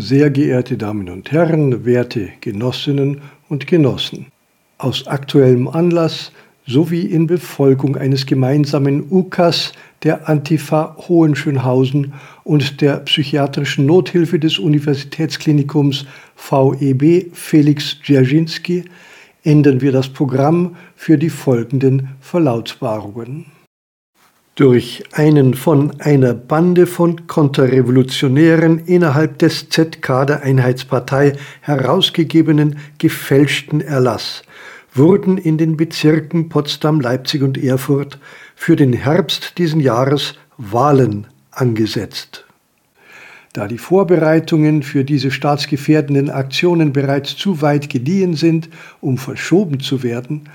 Sehr geehrte Damen und Herren, werte Genossinnen und Genossen, aus aktuellem Anlass sowie in Befolgung eines gemeinsamen UKAS der Antifa Hohenschönhausen und der psychiatrischen Nothilfe des Universitätsklinikums VEB Felix Dzerzhinsky ändern wir das Programm für die folgenden Verlautbarungen durch einen von einer Bande von Konterrevolutionären innerhalb des ZK der Einheitspartei herausgegebenen gefälschten Erlass wurden in den Bezirken Potsdam, Leipzig und Erfurt für den Herbst diesen Jahres Wahlen angesetzt. Da die Vorbereitungen für diese staatsgefährdenden Aktionen bereits zu weit gediehen sind, um verschoben zu werden,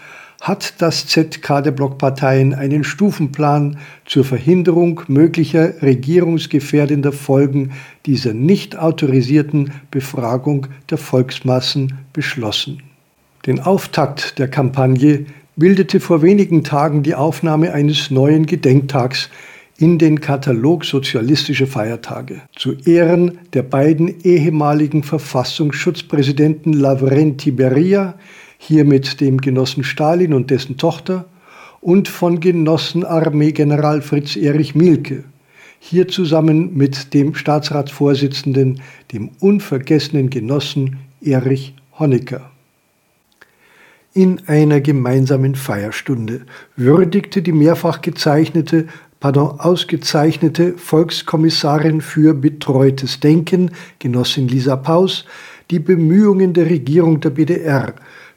hat das ZK der Blockparteien einen Stufenplan zur Verhinderung möglicher regierungsgefährdender Folgen dieser nicht autorisierten Befragung der Volksmassen beschlossen. Den Auftakt der Kampagne bildete vor wenigen Tagen die Aufnahme eines neuen Gedenktags in den Katalog sozialistischer Feiertage zu Ehren der beiden ehemaligen Verfassungsschutzpräsidenten Lavrenti Beria, hier mit dem Genossen Stalin und dessen Tochter und von Genossen Armeegeneral Fritz Erich Mielke, hier zusammen mit dem Staatsratsvorsitzenden, dem unvergessenen Genossen Erich Honecker. In einer gemeinsamen Feierstunde würdigte die mehrfach gezeichnete, pardon, ausgezeichnete Volkskommissarin für betreutes Denken, Genossin Lisa Paus, die Bemühungen der Regierung der BDR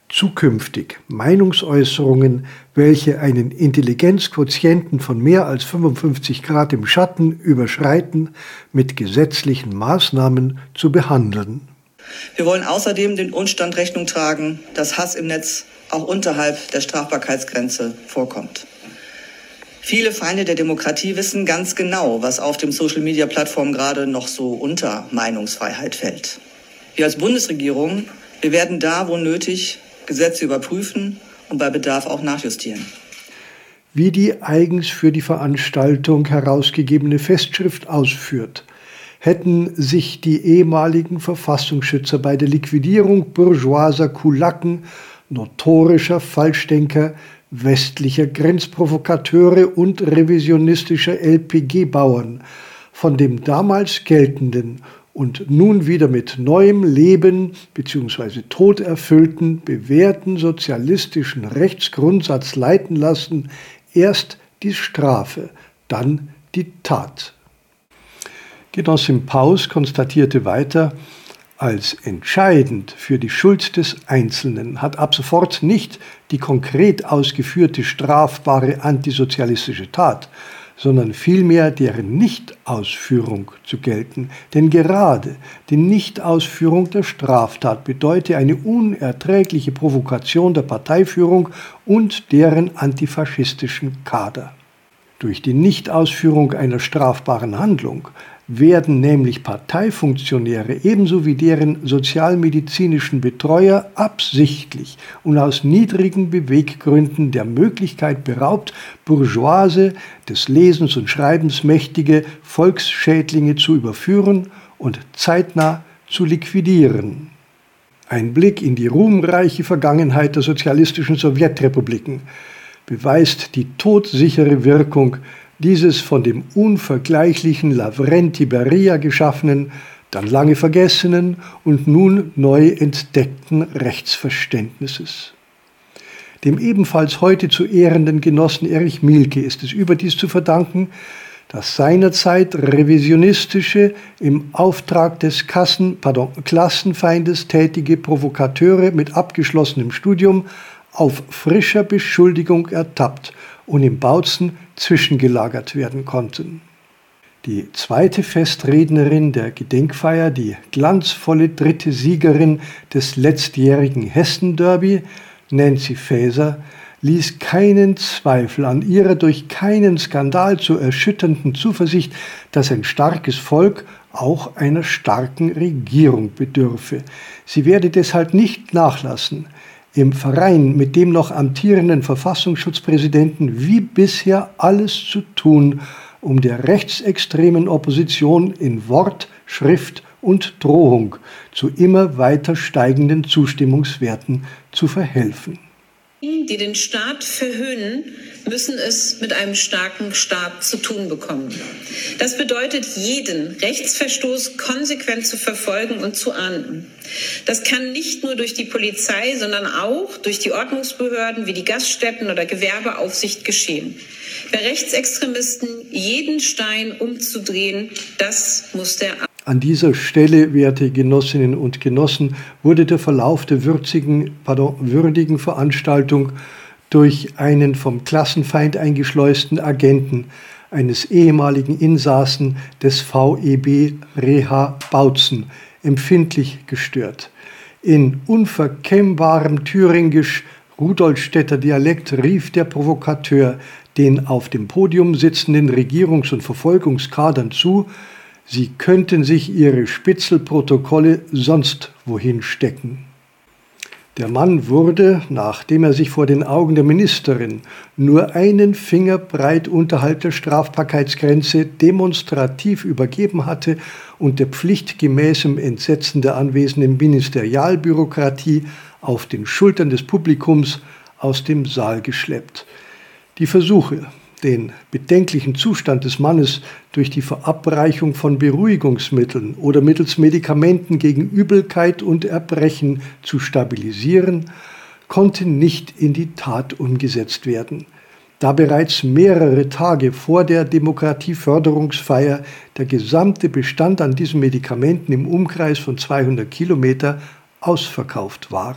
zukünftig Meinungsäußerungen, welche einen Intelligenzquotienten von mehr als 55 Grad im Schatten überschreiten, mit gesetzlichen Maßnahmen zu behandeln. Wir wollen außerdem den Umstand Rechnung tragen, dass Hass im Netz auch unterhalb der Strafbarkeitsgrenze vorkommt. Viele Feinde der Demokratie wissen ganz genau, was auf dem Social-Media-Plattformen gerade noch so unter Meinungsfreiheit fällt. Wir als Bundesregierung, wir werden da, wo nötig, Gesetze überprüfen und bei Bedarf auch nachjustieren. Wie die eigens für die Veranstaltung herausgegebene Festschrift ausführt, hätten sich die ehemaligen Verfassungsschützer bei der Liquidierung bourgeoiser Kulaken, notorischer Falschdenker, westlicher Grenzprovokateure und revisionistischer LPG-Bauern von dem damals geltenden und nun wieder mit neuem Leben bzw. Tod erfüllten, bewährten sozialistischen Rechtsgrundsatz leiten lassen, erst die Strafe, dann die Tat. Genossin Paus konstatierte weiter, als entscheidend für die Schuld des Einzelnen hat ab sofort nicht die konkret ausgeführte strafbare antisozialistische Tat, sondern vielmehr deren Nichtausführung zu gelten. Denn gerade die Nichtausführung der Straftat bedeute eine unerträgliche Provokation der Parteiführung und deren antifaschistischen Kader. Durch die Nichtausführung einer strafbaren Handlung werden nämlich Parteifunktionäre ebenso wie deren sozialmedizinischen Betreuer absichtlich und aus niedrigen Beweggründen der Möglichkeit beraubt, Bourgeoise, des Lesens und Schreibens mächtige Volksschädlinge zu überführen und zeitnah zu liquidieren. Ein Blick in die ruhmreiche Vergangenheit der sozialistischen Sowjetrepubliken beweist die todsichere Wirkung dieses von dem unvergleichlichen Lavrenti Beria geschaffenen, dann lange vergessenen und nun neu entdeckten Rechtsverständnisses. Dem ebenfalls heute zu ehrenden Genossen Erich Mielke ist es überdies zu verdanken, dass seinerzeit revisionistische, im Auftrag des Kassen, pardon, Klassenfeindes tätige Provokateure mit abgeschlossenem Studium auf frischer Beschuldigung ertappt und im Bautzen zwischengelagert werden konnten. Die zweite Festrednerin der Gedenkfeier, die glanzvolle dritte Siegerin des letztjährigen Hessen-Derby, Nancy Faeser, ließ keinen Zweifel an ihrer durch keinen Skandal zu erschütternden Zuversicht, dass ein starkes Volk auch einer starken Regierung bedürfe. Sie werde deshalb nicht nachlassen, im Verein mit dem noch amtierenden Verfassungsschutzpräsidenten wie bisher alles zu tun, um der rechtsextremen Opposition in Wort, Schrift und Drohung zu immer weiter steigenden Zustimmungswerten zu verhelfen. Die den Staat verhöhnen, müssen es mit einem starken Staat zu tun bekommen. Das bedeutet, jeden Rechtsverstoß konsequent zu verfolgen und zu ahnden. Das kann nicht nur durch die Polizei, sondern auch durch die Ordnungsbehörden wie die Gaststätten oder Gewerbeaufsicht geschehen. Für Rechtsextremisten jeden Stein umzudrehen, das muss der an dieser Stelle, werte Genossinnen und Genossen, wurde der Verlauf der würzigen, pardon, würdigen Veranstaltung durch einen vom Klassenfeind eingeschleusten Agenten eines ehemaligen Insassen des VEB Reha Bautzen empfindlich gestört. In unverkennbarem thüringisch Rudolstädter Dialekt rief der Provokateur den auf dem Podium sitzenden Regierungs- und Verfolgungskadern zu, Sie könnten sich Ihre Spitzelprotokolle sonst wohin stecken. Der Mann wurde, nachdem er sich vor den Augen der Ministerin nur einen Finger breit unterhalb der Strafbarkeitsgrenze demonstrativ übergeben hatte und der pflichtgemäßem Entsetzen der anwesenden Ministerialbürokratie auf den Schultern des Publikums aus dem Saal geschleppt. Die Versuche, den bedenklichen Zustand des Mannes durch die Verabreichung von Beruhigungsmitteln oder mittels Medikamenten gegen Übelkeit und Erbrechen zu stabilisieren, konnte nicht in die Tat umgesetzt werden, da bereits mehrere Tage vor der Demokratieförderungsfeier der gesamte Bestand an diesen Medikamenten im Umkreis von 200 Kilometer ausverkauft war.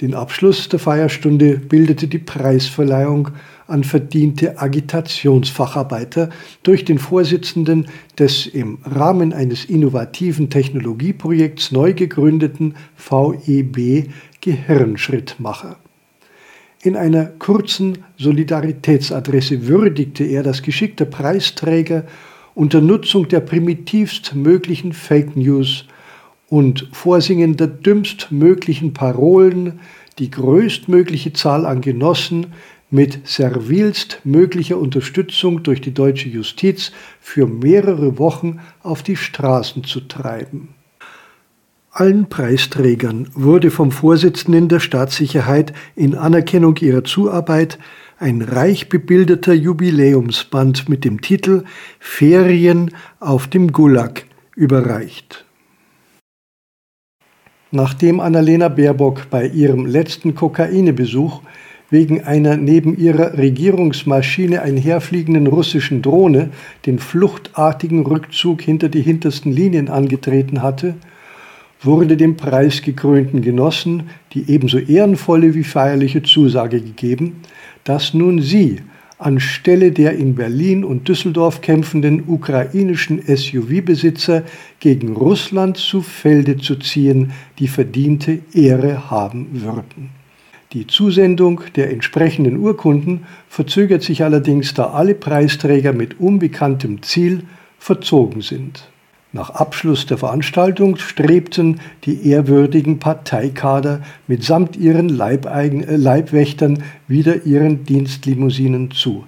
Den Abschluss der Feierstunde bildete die Preisverleihung an verdiente Agitationsfacharbeiter durch den Vorsitzenden des im Rahmen eines innovativen Technologieprojekts neu gegründeten VEB Gehirnschrittmacher. In einer kurzen Solidaritätsadresse würdigte er das Geschick der Preisträger unter Nutzung der primitivst möglichen Fake News und Vorsingen der dümmstmöglichen Parolen die größtmögliche Zahl an Genossen mit servilst möglicher Unterstützung durch die deutsche Justiz für mehrere Wochen auf die Straßen zu treiben. Allen Preisträgern wurde vom Vorsitzenden der Staatssicherheit in Anerkennung ihrer Zuarbeit ein reich bebildeter Jubiläumsband mit dem Titel Ferien auf dem Gulag überreicht. Nachdem Annalena Baerbock bei ihrem letzten Kokainebesuch wegen einer neben ihrer Regierungsmaschine einherfliegenden russischen Drohne den fluchtartigen Rückzug hinter die hintersten Linien angetreten hatte, wurde dem preisgekrönten Genossen die ebenso ehrenvolle wie feierliche Zusage gegeben, dass nun sie anstelle der in Berlin und Düsseldorf kämpfenden ukrainischen SUV-Besitzer gegen Russland zu Felde zu ziehen, die verdiente Ehre haben würden. Die Zusendung der entsprechenden Urkunden verzögert sich allerdings, da alle Preisträger mit unbekanntem Ziel verzogen sind. Nach Abschluss der Veranstaltung strebten die ehrwürdigen Parteikader mitsamt ihren Leibeigen, äh, Leibwächtern wieder ihren Dienstlimousinen zu.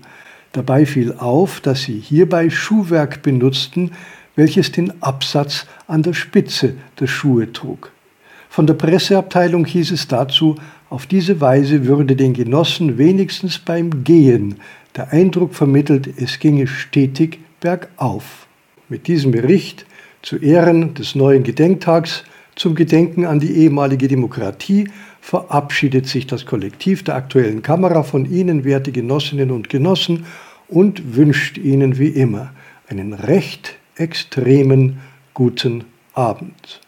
Dabei fiel auf, dass sie hierbei Schuhwerk benutzten, welches den Absatz an der Spitze der Schuhe trug. Von der Presseabteilung hieß es dazu, auf diese Weise würde den Genossen wenigstens beim Gehen der Eindruck vermittelt, es ginge stetig bergauf. Mit diesem Bericht zu Ehren des neuen Gedenktags zum Gedenken an die ehemalige Demokratie verabschiedet sich das Kollektiv der aktuellen Kamera von Ihnen, werte Genossinnen und Genossen, und wünscht Ihnen wie immer einen recht extremen guten Abend.